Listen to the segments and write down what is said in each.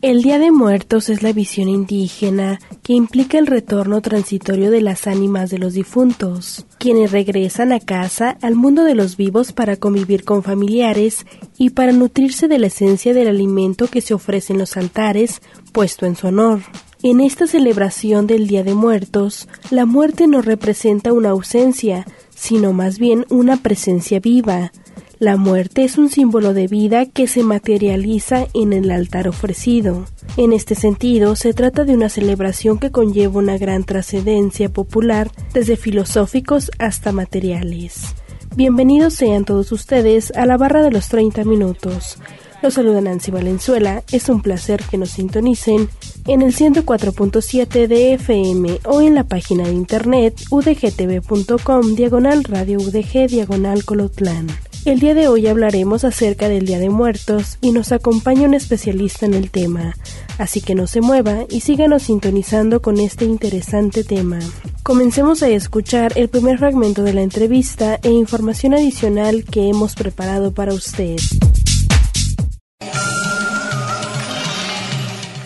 El Día de Muertos es la visión indígena que implica el retorno transitorio de las ánimas de los difuntos, quienes regresan a casa al mundo de los vivos para convivir con familiares y para nutrirse de la esencia del alimento que se ofrece en los altares puesto en su honor. En esta celebración del Día de Muertos, la muerte no representa una ausencia, sino más bien una presencia viva, la muerte es un símbolo de vida que se materializa en el altar ofrecido. En este sentido, se trata de una celebración que conlleva una gran trascendencia popular, desde filosóficos hasta materiales. Bienvenidos sean todos ustedes a la barra de los 30 minutos. Los saluda Nancy Valenzuela, es un placer que nos sintonicen en el 104.7 de FM o en la página de internet udgtv.com diagonal radio udg diagonal colotlán. El día de hoy hablaremos acerca del Día de Muertos y nos acompaña un especialista en el tema, así que no se mueva y síganos sintonizando con este interesante tema. Comencemos a escuchar el primer fragmento de la entrevista e información adicional que hemos preparado para usted.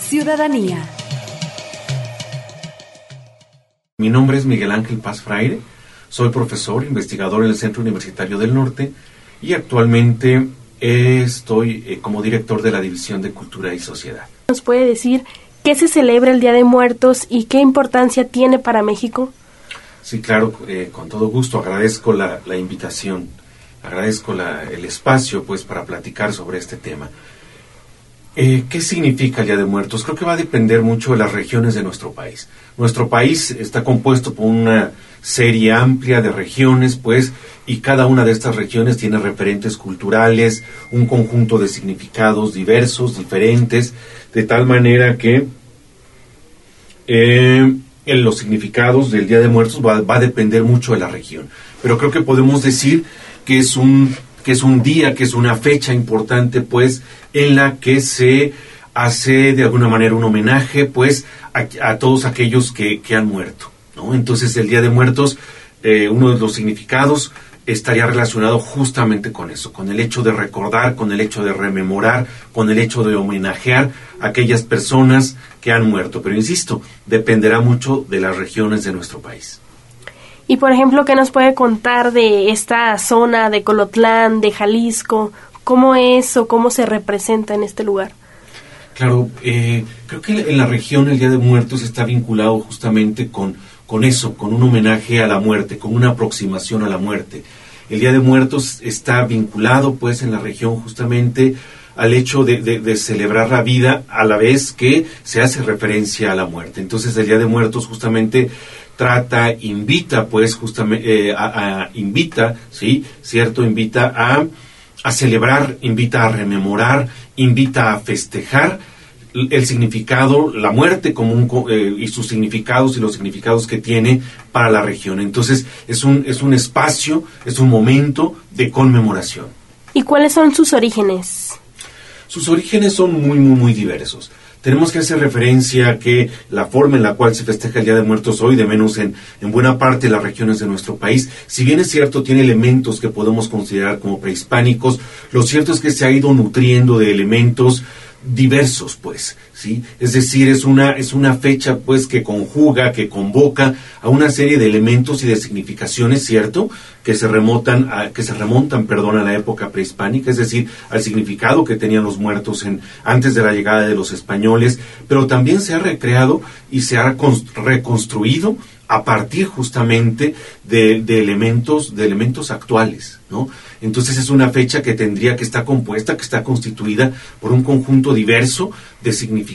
Ciudadanía. Mi nombre es Miguel Ángel Paz Fraire, soy profesor, investigador en el Centro Universitario del Norte y actualmente estoy eh, como director de la División de Cultura y Sociedad. ¿Nos puede decir qué se celebra el Día de Muertos y qué importancia tiene para México? Sí, claro, eh, con todo gusto. Agradezco la, la invitación, agradezco la, el espacio pues para platicar sobre este tema. Eh, ¿Qué significa el Día de Muertos? Creo que va a depender mucho de las regiones de nuestro país. Nuestro país está compuesto por una serie amplia de regiones, pues, y cada una de estas regiones tiene referentes culturales, un conjunto de significados diversos, diferentes, de tal manera que eh, en los significados del Día de Muertos va, va a depender mucho de la región. Pero creo que podemos decir que es un que es un día, que es una fecha importante, pues, en la que se hace de alguna manera un homenaje, pues, a, todos aquellos que, que, han muerto, ¿no? Entonces, el Día de Muertos, eh, uno de los significados estaría relacionado justamente con eso, con el hecho de recordar, con el hecho de rememorar, con el hecho de homenajear a aquellas personas que han muerto. Pero insisto, dependerá mucho de las regiones de nuestro país. Y por ejemplo, ¿qué nos puede contar de esta zona de Colotlán, de Jalisco? ¿Cómo es o cómo se representa en este lugar? Claro, eh, creo que en la región el Día de Muertos está vinculado justamente con, con eso, con un homenaje a la muerte, con una aproximación a la muerte. El Día de Muertos está vinculado pues en la región justamente al hecho de, celebrar la vida a la vez que se hace referencia a la muerte. Entonces el Día de Muertos justamente trata, invita, pues, justamente, eh, a, a, invita, ¿sí? ¿Cierto? Invita a, a celebrar, invita a rememorar, invita a festejar el significado, la muerte como un, eh, y sus significados y los significados que tiene para la región. Entonces, es un, es un espacio, es un momento de conmemoración. ¿Y cuáles son sus orígenes? Sus orígenes son muy, muy, muy diversos. Tenemos que hacer referencia a que la forma en la cual se festeja el Día de Muertos hoy, de menos en, en buena parte de las regiones de nuestro país, si bien es cierto, tiene elementos que podemos considerar como prehispánicos, lo cierto es que se ha ido nutriendo de elementos diversos, pues, Es decir, es una, es una fecha, pues, que conjuga, que convoca a una serie de elementos y de significaciones, ¿cierto? Que se remontan, a, que se remontan, perdón, a la época prehispánica, es decir, al significado que tenían los muertos en, antes de la llegada de los españoles, pero también se ha recreado y se ha reconstruido a partir justamente de, de, elementos, de elementos actuales, ¿no? Entonces es una fecha que tendría que estar compuesta, que está constituida por un conjunto diverso de significados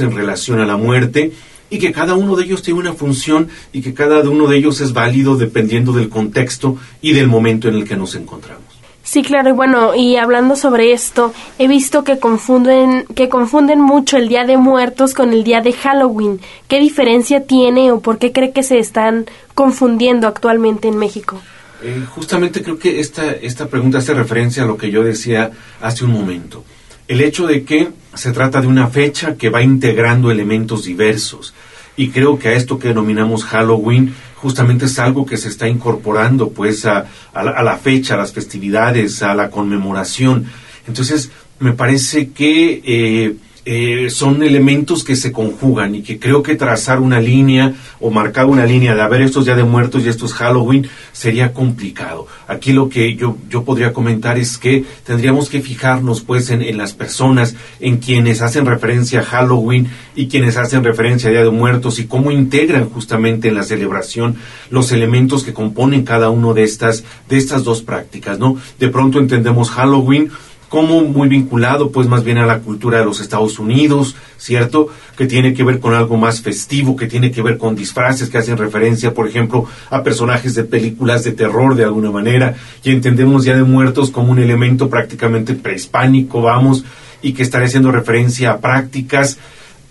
en relación a la muerte y que cada uno de ellos tiene una función y que cada uno de ellos es válido dependiendo del contexto y del momento en el que nos encontramos. Sí, claro, y bueno, y hablando sobre esto, he visto que confunden, que confunden mucho el Día de Muertos con el Día de Halloween. ¿Qué diferencia tiene o por qué cree que se están confundiendo actualmente en México? Eh, justamente creo que esta, esta pregunta hace referencia a lo que yo decía hace un momento. El hecho de que se trata de una fecha que va integrando elementos diversos. Y creo que a esto que denominamos Halloween justamente es algo que se está incorporando pues a, la, fecha, a las festividades, a la conmemoración. Entonces, me parece que eh, eh, son elementos que se conjugan y que creo que trazar una línea o marcar una línea de haber estos ya de muertos y estos Halloween sería complicado. Aquí lo que yo, yo podría comentar es que tendríamos que fijarnos pues en, en las personas, en quienes hacen referencia a Halloween y quienes hacen referencia a Día de Muertos y cómo integran justamente en la celebración los elementos que componen cada uno de estas, de estas dos prácticas, ¿no? De pronto entendemos Halloween como muy vinculado pues más bien a la cultura de los Estados Unidos, ¿cierto? Que tiene que ver con algo más festivo, que tiene que ver con disfraces que hacen referencia, por ejemplo, a personajes de películas de terror de alguna manera, y entendemos ya de muertos como un elemento prácticamente prehispánico, vamos, y que estaría haciendo referencia a prácticas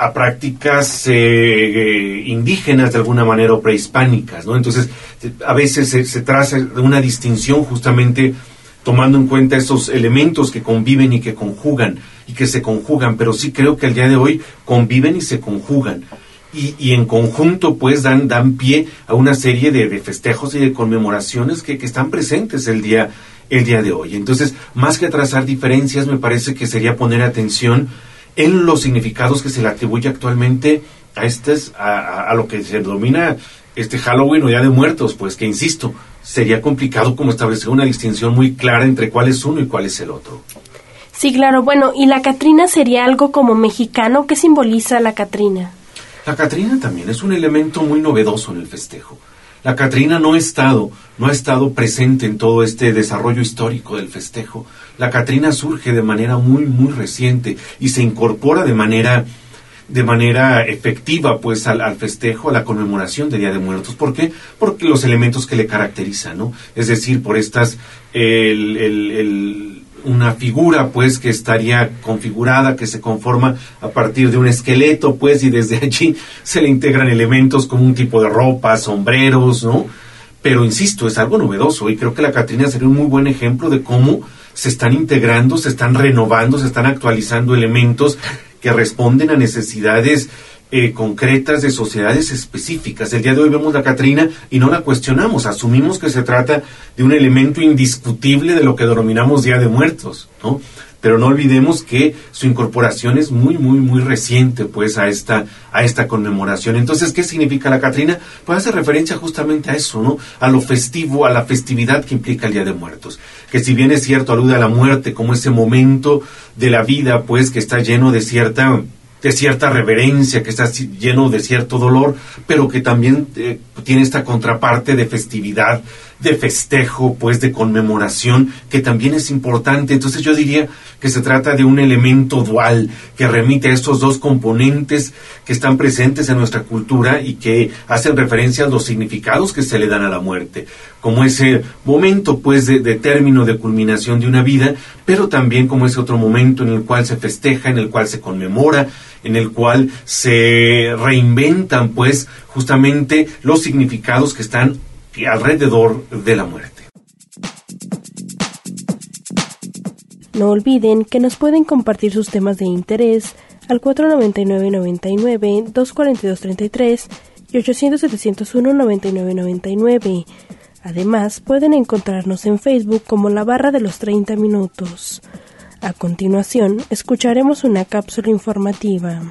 a prácticas eh, eh, indígenas de alguna manera o prehispánicas, ¿no? Entonces, a veces se, se traza una distinción justamente tomando en cuenta esos elementos que conviven y que conjugan y que se conjugan, pero sí creo que al día de hoy conviven y se conjugan. Y, en conjunto pues dan, dan pie a una serie de, festejos y de conmemoraciones que, que, están presentes el día, el día de hoy. Entonces, más que trazar diferencias, me parece que sería poner atención en los significados que se le atribuye actualmente a, estes, a, a lo que se denomina este Halloween o Día de Muertos, pues que insisto, sería complicado como establecer una distinción muy clara entre cuál es uno y cuál es el otro. Sí, claro. Bueno, ¿y la Catrina sería algo como mexicano? ¿Qué simboliza la Catrina? La Catrina también es un elemento muy novedoso en el festejo. La Catrina no ha estado, no ha estado presente en todo este desarrollo histórico del festejo. La Catrina surge de manera muy, muy reciente y se incorpora de manera de manera efectiva pues al, festejo, a la conmemoración del Día de Muertos. ¿Por qué? Porque los elementos que le caracterizan, ¿no? Es decir, por estas, una figura pues que estaría configurada, que se conforma a partir de un esqueleto pues y desde allí se le integran elementos como un tipo de ropa, sombreros, ¿no? Pero insisto, es algo novedoso y creo que la Catrina sería un muy buen ejemplo de cómo se están integrando, se están renovando, se están actualizando elementos que responden a necesidades eh, concretas de sociedades específicas. El día de hoy vemos la Catrina y no la cuestionamos, asumimos que se trata de un elemento indiscutible de lo que denominamos Día de Muertos, ¿no? Pero no olvidemos que su incorporación es muy, muy, muy reciente, pues, a esta, a esta conmemoración. Entonces, ¿qué significa la Catrina? Pues hace referencia justamente a eso, ¿no? A lo festivo, a la festividad que implica el Día de Muertos. Que si bien es cierto, alude a la muerte como ese momento de la vida, pues, que está lleno de cierta de cierta reverencia, que está lleno de cierto dolor, pero que también eh, tiene esta contraparte de festividad, de festejo, pues de conmemoración, que también es importante. Entonces yo diría que se trata de un elemento dual que remite a estos dos componentes que están presentes en nuestra cultura y que hacen referencia a los significados que se le dan a la muerte, como ese momento pues de, de término, de culminación de una vida, pero también como ese otro momento en el cual se festeja, en el cual se conmemora, en el cual se reinventan pues justamente los significados que están alrededor de la muerte. No olviden que nos pueden compartir sus temas de interés al 499-99, 242-33 y 800-701-9999. Además, pueden encontrarnos en Facebook como la barra de los 30 minutos. A continuación, escucharemos una cápsula informativa.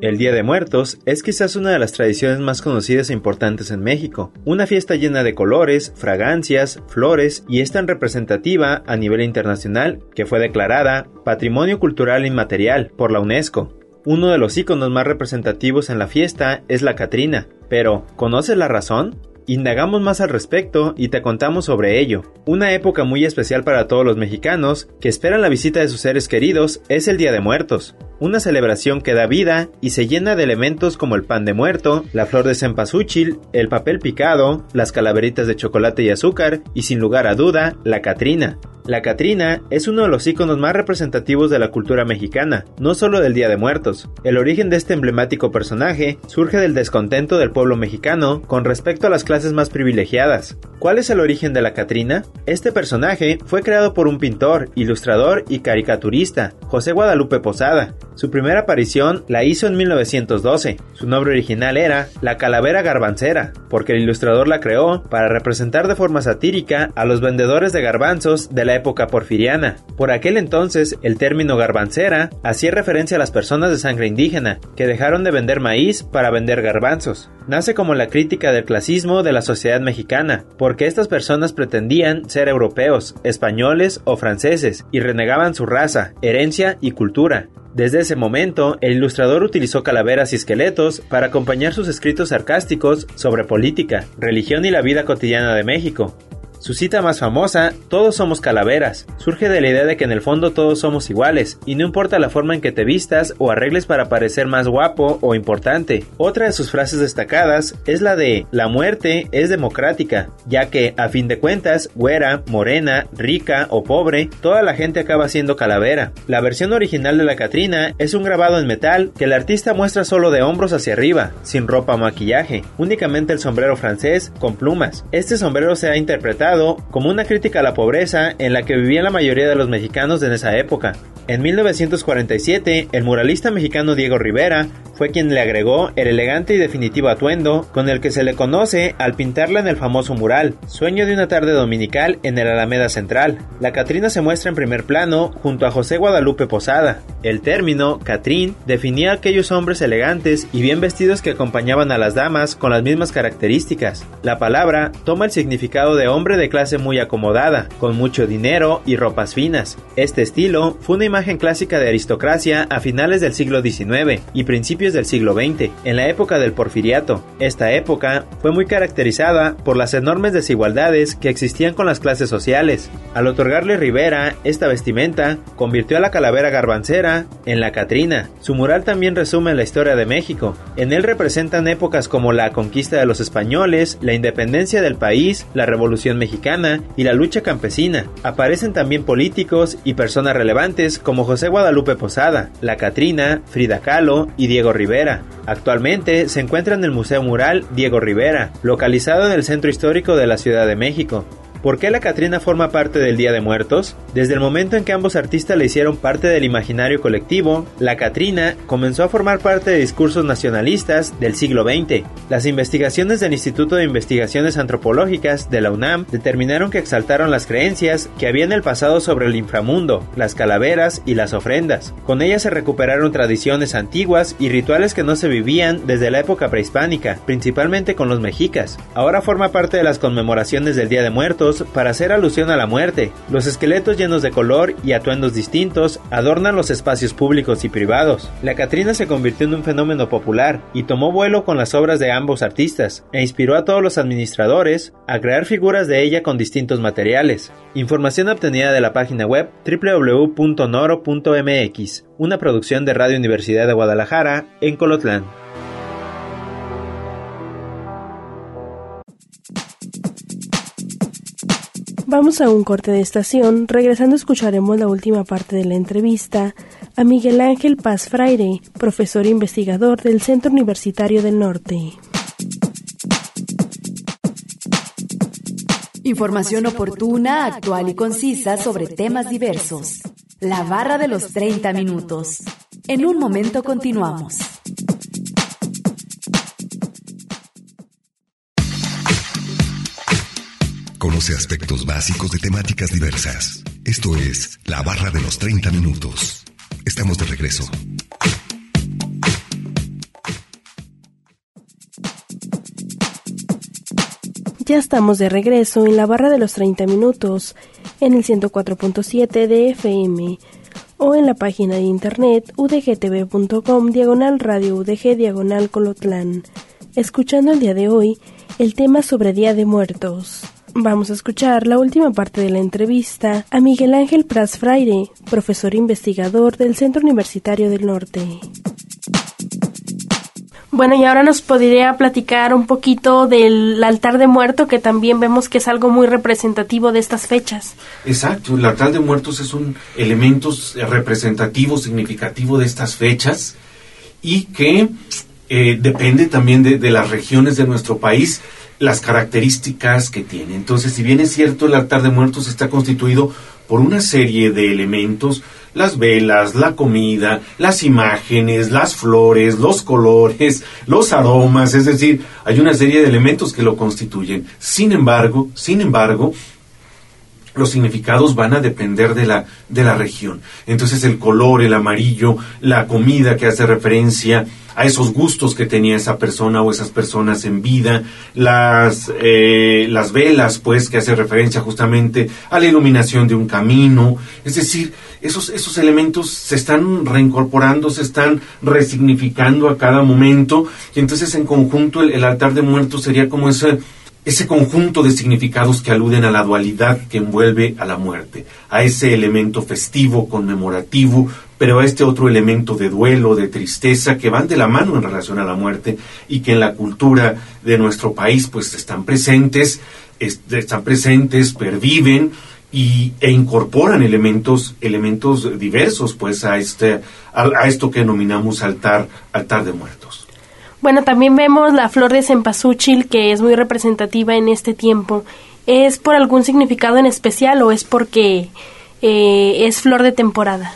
El Día de Muertos es quizás una de las tradiciones más conocidas e importantes en México, una fiesta llena de colores, fragancias, flores y es tan representativa a nivel internacional que fue declarada Patrimonio Cultural Inmaterial por la UNESCO. Uno de los iconos más representativos en la fiesta es la Catrina, pero ¿conoces la razón? Indagamos más al respecto y te contamos sobre ello. Una época muy especial para todos los mexicanos que esperan la visita de sus seres queridos es el Día de Muertos. Una celebración que da vida y se llena de elementos como el pan de muerto, la flor de cempasúchil, el papel picado, las calaveritas de chocolate y azúcar y sin lugar a duda, la Catrina. La Catrina es uno de los iconos más representativos de la cultura mexicana, no solo del Día de Muertos. El origen de este emblemático personaje surge del descontento del pueblo mexicano con respecto a las clases más privilegiadas. ¿Cuál es el origen de la Catrina? Este personaje fue creado por un pintor, ilustrador y caricaturista, José Guadalupe Posada. Su primera aparición la hizo en 1912. Su nombre original era La Calavera Garbancera, porque el ilustrador la creó para representar de forma satírica a los vendedores de garbanzos de la época porfiriana. Por aquel entonces, el término garbancera hacía referencia a las personas de sangre indígena, que dejaron de vender maíz para vender garbanzos. Nace como la crítica del clasismo de la sociedad mexicana, porque estas personas pretendían ser europeos, españoles o franceses, y renegaban su raza, herencia y cultura. Desde ese momento, el ilustrador utilizó calaveras y esqueletos para acompañar sus escritos sarcásticos sobre política, religión y la vida cotidiana de México. Su cita más famosa, Todos somos calaveras, surge de la idea de que en el fondo todos somos iguales, y no importa la forma en que te vistas o arregles para parecer más guapo o importante. Otra de sus frases destacadas es la de La muerte es democrática, ya que, a fin de cuentas, güera, morena, rica o pobre, toda la gente acaba siendo calavera. La versión original de la Catrina es un grabado en metal que el artista muestra solo de hombros hacia arriba, sin ropa o maquillaje, únicamente el sombrero francés con plumas. Este sombrero se ha interpretado como una crítica a la pobreza en la que vivían la mayoría de los mexicanos en esa época. En 1947, el muralista mexicano Diego Rivera fue quien le agregó el elegante y definitivo atuendo con el que se le conoce al pintarla en el famoso mural, Sueño de una tarde dominical en el Alameda Central. La Catrina se muestra en primer plano junto a José Guadalupe Posada. El término Catrín definía a aquellos hombres elegantes y bien vestidos que acompañaban a las damas con las mismas características. La palabra toma el significado de hombre de clase muy acomodada, con mucho dinero y ropas finas. Este estilo fue una imagen clásica de aristocracia a finales del siglo XIX y principios del siglo XX, en la época del porfiriato. Esta época fue muy caracterizada por las enormes desigualdades que existían con las clases sociales. Al otorgarle Rivera esta vestimenta, convirtió a la calavera garbancera en la Catrina. Su mural también resume la historia de México. En él representan épocas como la conquista de los españoles, la independencia del país, la revolución mexicana y la lucha campesina. Aparecen también políticos y personas relevantes como José Guadalupe Posada, La Catrina, Frida Kahlo y Diego Rivera. Actualmente se encuentra en el Museo Mural Diego Rivera, localizado en el centro histórico de la Ciudad de México. ¿Por qué la Catrina forma parte del Día de Muertos? Desde el momento en que ambos artistas le hicieron parte del imaginario colectivo, la Catrina comenzó a formar parte de discursos nacionalistas del siglo XX. Las investigaciones del Instituto de Investigaciones Antropológicas de la UNAM determinaron que exaltaron las creencias que había en el pasado sobre el inframundo, las calaveras y las ofrendas. Con ellas se recuperaron tradiciones antiguas y rituales que no se vivían desde la época prehispánica, principalmente con los mexicas. Ahora forma parte de las conmemoraciones del Día de Muertos para hacer alusión a la muerte. Los esqueletos llenos de color y atuendos distintos adornan los espacios públicos y privados. La Catrina se convirtió en un fenómeno popular y tomó vuelo con las obras de ambos artistas e inspiró a todos los administradores a crear figuras de ella con distintos materiales. Información obtenida de la página web www.noro.mx, una producción de Radio Universidad de Guadalajara en Colotlán. Vamos a un corte de estación. Regresando escucharemos la última parte de la entrevista a Miguel Ángel Paz Fraire, profesor e investigador del Centro Universitario del Norte. Información oportuna, actual y concisa sobre temas diversos. La barra de los 30 minutos. En un momento continuamos. Conoce aspectos básicos de temáticas diversas. Esto es La Barra de los 30 Minutos. Estamos de regreso. Ya estamos de regreso en la barra de los 30 minutos, en el 104.7 de FM o en la página de internet udgtv.com diagonal radio udg diagonal colotlán, escuchando el día de hoy el tema sobre Día de Muertos. Vamos a escuchar la última parte de la entrevista a Miguel Ángel Pras Fraire, profesor investigador del Centro Universitario del Norte. Bueno, y ahora nos podría platicar un poquito del altar de muerto, que también vemos que es algo muy representativo de estas fechas. Exacto, el altar de muertos es un elemento representativo, significativo de estas fechas y que eh, depende también de, de las regiones de nuestro país las características que tiene. Entonces, si bien es cierto, el altar de muertos está constituido por una serie de elementos, las velas, la comida, las imágenes, las flores, los colores, los aromas, es decir, hay una serie de elementos que lo constituyen. Sin embargo, sin embargo, los significados van a depender de la, de la región. Entonces el color, el amarillo, la comida que hace referencia a esos gustos que tenía esa persona o esas personas en vida, las, eh, las velas, pues, que hace referencia justamente a la iluminación de un camino, es decir, esos, esos elementos se están reincorporando, se están resignificando a cada momento, y entonces en conjunto el, el altar de muertos sería como ese ese conjunto de significados que aluden a la dualidad que envuelve a la muerte, a ese elemento festivo, conmemorativo, pero a este otro elemento de duelo, de tristeza, que van de la mano en relación a la muerte y que en la cultura de nuestro país pues están presentes, están presentes, perviven y, e incorporan elementos, elementos diversos pues a, este, a, esto que denominamos altar, altar de muertos. Bueno, también vemos la flor de cempasúchil, que es muy representativa en este tiempo. ¿Es por algún significado en especial o es porque eh, es flor de temporada?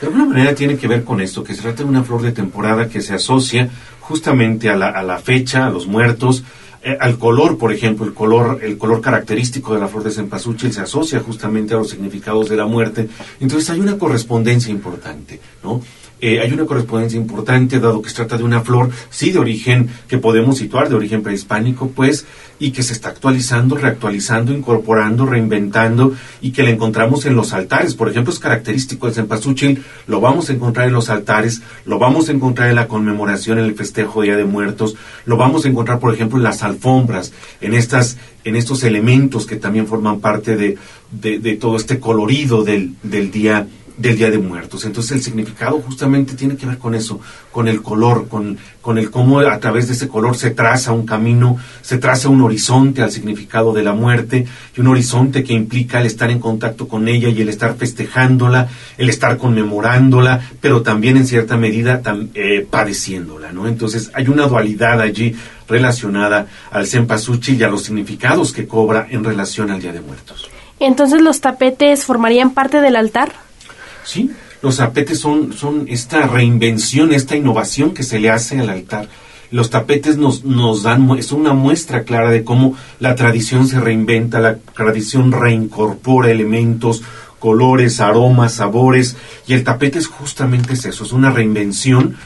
De alguna manera tiene que ver con esto, que se trata de una flor de temporada que se asocia justamente a la, a la fecha, a los muertos, eh, al color, por ejemplo, el color, el color característico de la flor de cempasúchil se asocia justamente a los significados de la muerte. Entonces hay una correspondencia importante, ¿no? Eh, hay una correspondencia importante, dado que se trata de una flor, sí, de origen que podemos situar, de origen prehispánico, pues, y que se está actualizando, reactualizando, incorporando, reinventando, y que la encontramos en los altares. Por ejemplo, es característico del cempasúchil, lo vamos a encontrar en los altares, lo vamos a encontrar en la conmemoración, en el festejo Día de Muertos, lo vamos a encontrar, por ejemplo, en las alfombras, en estas en estos elementos que también forman parte de, de, todo este colorido del, del día del Día de Muertos. Entonces el significado justamente tiene que ver con eso, con el color, con, con el cómo a través de ese color se traza un camino, se traza un horizonte al significado de la muerte y un horizonte que implica el estar en contacto con ella y el estar festejándola, el estar conmemorándola, pero también en cierta medida eh, padeciéndola, ¿no? Entonces hay una dualidad allí relacionada al cempasúchil y a los significados que cobra en relación al Día de Muertos. Entonces los tapetes formarían parte del altar? Sí, los tapetes son, son esta reinvención, esta innovación que se le hace al altar. Los tapetes nos, nos dan, es una muestra clara de cómo la tradición se reinventa, la tradición reincorpora elementos, colores, aromas, sabores, y el tapete es justamente eso, es una reinvención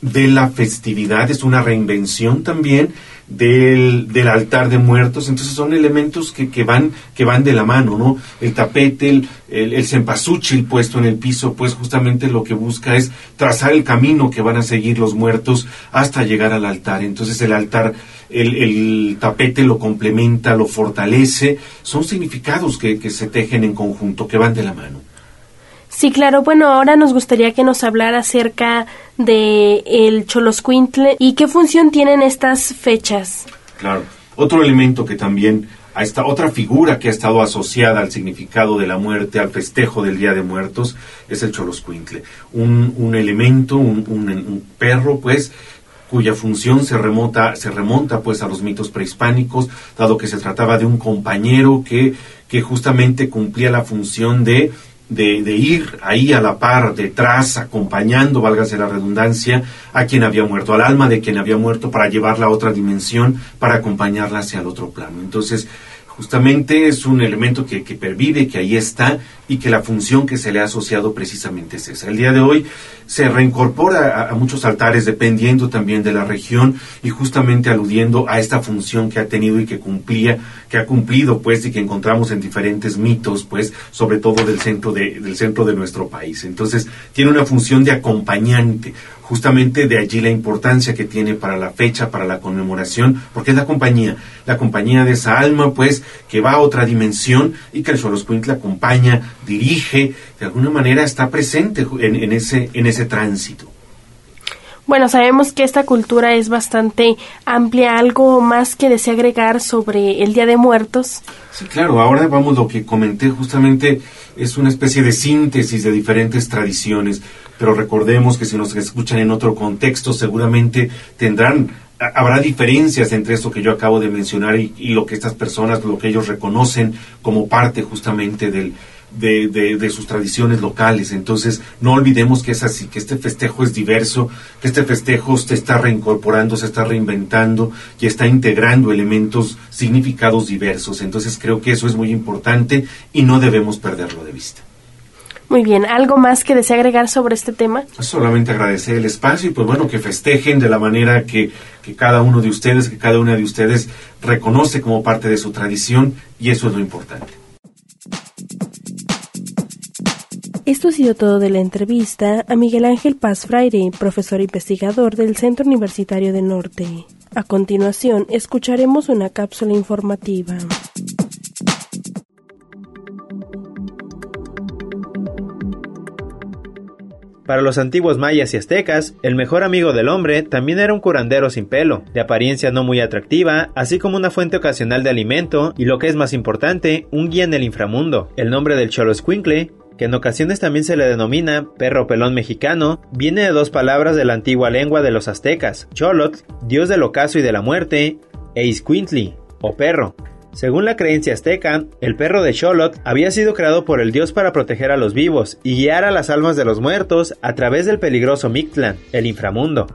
de la festividad, es una reinvención también del, del, altar de muertos, entonces son elementos que, que, van, que van de la mano, ¿no? El tapete, el, el, cempasúchil puesto en el piso, pues justamente lo que busca es trazar el camino que van a seguir los muertos hasta llegar al altar. Entonces el altar, el, el tapete lo complementa, lo fortalece, son significados que, que se tejen en conjunto, que van de la mano. Sí, claro. Bueno, ahora nos gustaría que nos hablara acerca de el Choloscuintle y qué función tienen estas fechas. Claro. Otro elemento que también a esta otra figura que ha estado asociada al significado de la muerte, al festejo del Día de Muertos, es el Choloscuintle. Un, un elemento, un, un, un perro, pues, cuya función se remonta, se remonta pues a los mitos prehispánicos, dado que se trataba de un compañero que, que justamente cumplía la función de de, de, ir ahí a la par, detrás, acompañando, válgase la redundancia, a quien había muerto, al alma de quien había muerto, para llevarla a otra dimensión, para acompañarla hacia el otro plano. Entonces, justamente es un elemento que, que, pervive, que ahí está y que la función que se le ha asociado precisamente es esa. El día de hoy se reincorpora a, muchos altares dependiendo también de la región y justamente aludiendo a esta función que ha tenido y que cumplía, que ha cumplido pues y que encontramos en diferentes mitos pues, sobre todo del centro de, del centro de nuestro país. Entonces tiene una función de acompañante justamente de allí la importancia que tiene para la fecha, para la conmemoración, porque es la compañía, la compañía de esa alma, pues, que va a otra dimensión y que el la acompaña, dirige, de alguna manera está presente en, ese, en ese tránsito. Bueno, sabemos que esta cultura es bastante amplia. ¿Algo más que desea agregar sobre el Día de Muertos? Sí, claro. Ahora vamos, lo que comenté justamente es una especie de síntesis de diferentes tradiciones, pero recordemos que si nos escuchan en otro contexto, seguramente tendrán habrá diferencias entre eso que yo acabo de mencionar y, lo que estas personas, lo que ellos reconocen como parte justamente del, de, sus tradiciones locales. Entonces, no olvidemos que es así, que este festejo es diverso, que este festejo se está reincorporando, se está reinventando y está integrando elementos, significados diversos. Entonces, creo que eso es muy importante y no debemos perderlo de vista. Muy bien, ¿algo más que desea agregar sobre este tema? Solamente agradecer el espacio y pues bueno, que festejen de la manera que, que cada uno de ustedes, que cada una de ustedes reconoce como parte de su tradición y eso es lo importante. Esto ha sido todo de la entrevista a Miguel Ángel Paz Fraire, profesor investigador del Centro Universitario del Norte. A continuación, escucharemos una cápsula informativa. Para los antiguos mayas y aztecas, el mejor amigo del hombre también era un curandero sin pelo, de apariencia no muy atractiva, así como una fuente ocasional de alimento y lo que es más importante, un guía en el inframundo. El nombre del Cholo Squinkle que en ocasiones también se le denomina perro pelón mexicano, viene de dos palabras de la antigua lengua de los aztecas, Cholot, dios del ocaso y de la muerte, e Isquintli, o perro. Según la creencia azteca, el perro de Cholot había sido creado por el dios para proteger a los vivos y guiar a las almas de los muertos a través del peligroso Mictlan, el inframundo.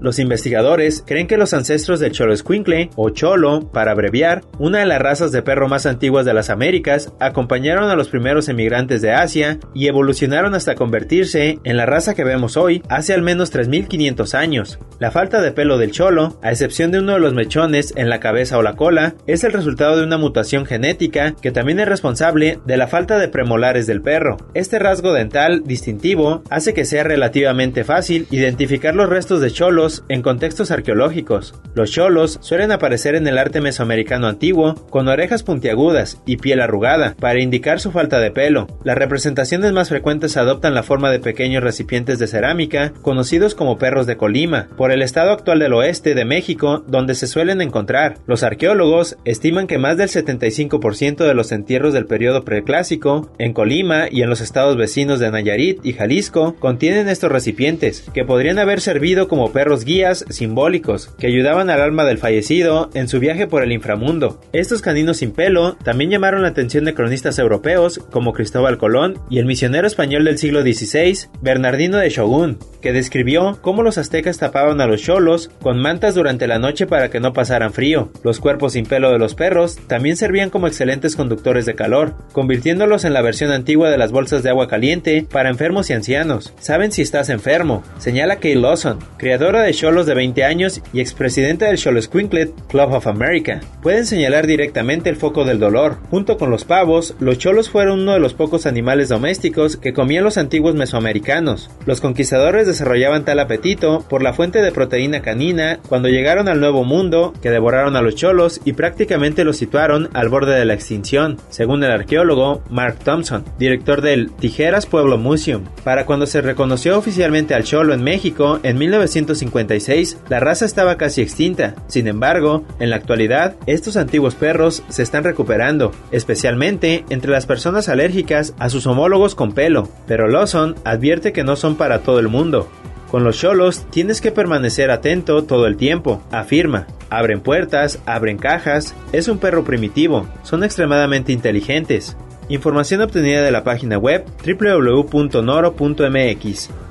Los investigadores creen que los ancestros del Cholo Squinkle, o Cholo, para abreviar, una de las razas de perro más antiguas de las Américas, acompañaron a los primeros emigrantes de Asia y evolucionaron hasta convertirse en la raza que vemos hoy hace al menos 3500 años. La falta de pelo del Cholo, a excepción de uno de los mechones en la cabeza o la cola, es el resultado de una mutación genética que también es responsable de la falta de premolares del perro. Este rasgo dental distintivo hace que sea relativamente fácil identificar los restos de cholos en contextos arqueológicos. Los cholos suelen aparecer en el arte mesoamericano antiguo con orejas puntiagudas y piel arrugada para indicar su falta de pelo. Las representaciones más frecuentes adoptan la forma de pequeños recipientes de cerámica conocidos como perros de Colima, por el estado actual del oeste de México donde se suelen encontrar. Los arqueólogos estiman que más del 75% de los entierros del periodo preclásico en Colima y en los estados vecinos de Nayarit y Jalisco contienen estos recipientes, que podrían haber servido como perros guías simbólicos que ayudaban al alma del fallecido en su viaje por el inframundo. Estos caninos sin pelo también llamaron la atención de cronistas europeos como Cristóbal Colón y el misionero español del siglo XVI, Bernardino de Shogun, que describió cómo los aztecas tapaban a los cholos con mantas durante la noche para que no pasaran frío. Los cuerpos sin pelo de los perros también servían como excelentes conductores de calor, convirtiéndolos en la versión antigua de las bolsas de agua caliente para enfermos y ancianos. Saben si estás enfermo, señala Kay Lawson, creadora de de Cholos de 20 años y expresidente del Cholo Squinklet Club of America. Pueden señalar directamente el foco del dolor. Junto con los pavos, los cholos fueron uno de los pocos animales domésticos que comían los antiguos mesoamericanos. Los conquistadores desarrollaban tal apetito por la fuente de proteína canina cuando llegaron al Nuevo Mundo, que devoraron a los cholos y prácticamente los situaron al borde de la extinción, según el arqueólogo Mark Thompson, director del Tijeras Pueblo Museum. Para cuando se reconoció oficialmente al cholo en México en 1950, la raza estaba casi extinta. Sin embargo, en la actualidad, estos antiguos perros se están recuperando, especialmente entre las personas alérgicas a sus homólogos con pelo. Pero Lawson advierte que no son para todo el mundo. Con los cholos tienes que permanecer atento todo el tiempo, afirma. Abren puertas, abren cajas, es un perro primitivo, son extremadamente inteligentes. Información obtenida de la página web www.noro.mx,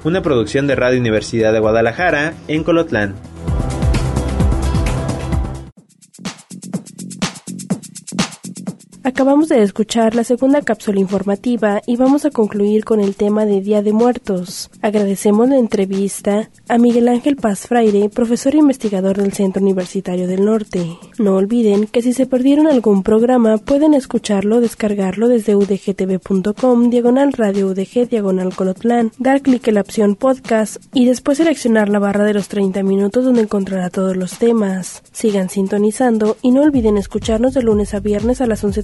una producción de Radio Universidad de Guadalajara en Colotlán. Acabamos de escuchar la segunda cápsula informativa y vamos a concluir con el tema de Día de Muertos. Agradecemos la entrevista a Miguel Ángel Paz Fraire, profesor e investigador del Centro Universitario del Norte. No olviden que si se perdieron algún programa pueden escucharlo o descargarlo desde udgtv.com, diagonal radio udg, diagonal colotlán, dar clic en la opción podcast y después seleccionar la barra de los 30 minutos donde encontrará todos los temas. Sigan sintonizando y no olviden escucharnos de lunes a viernes a las 11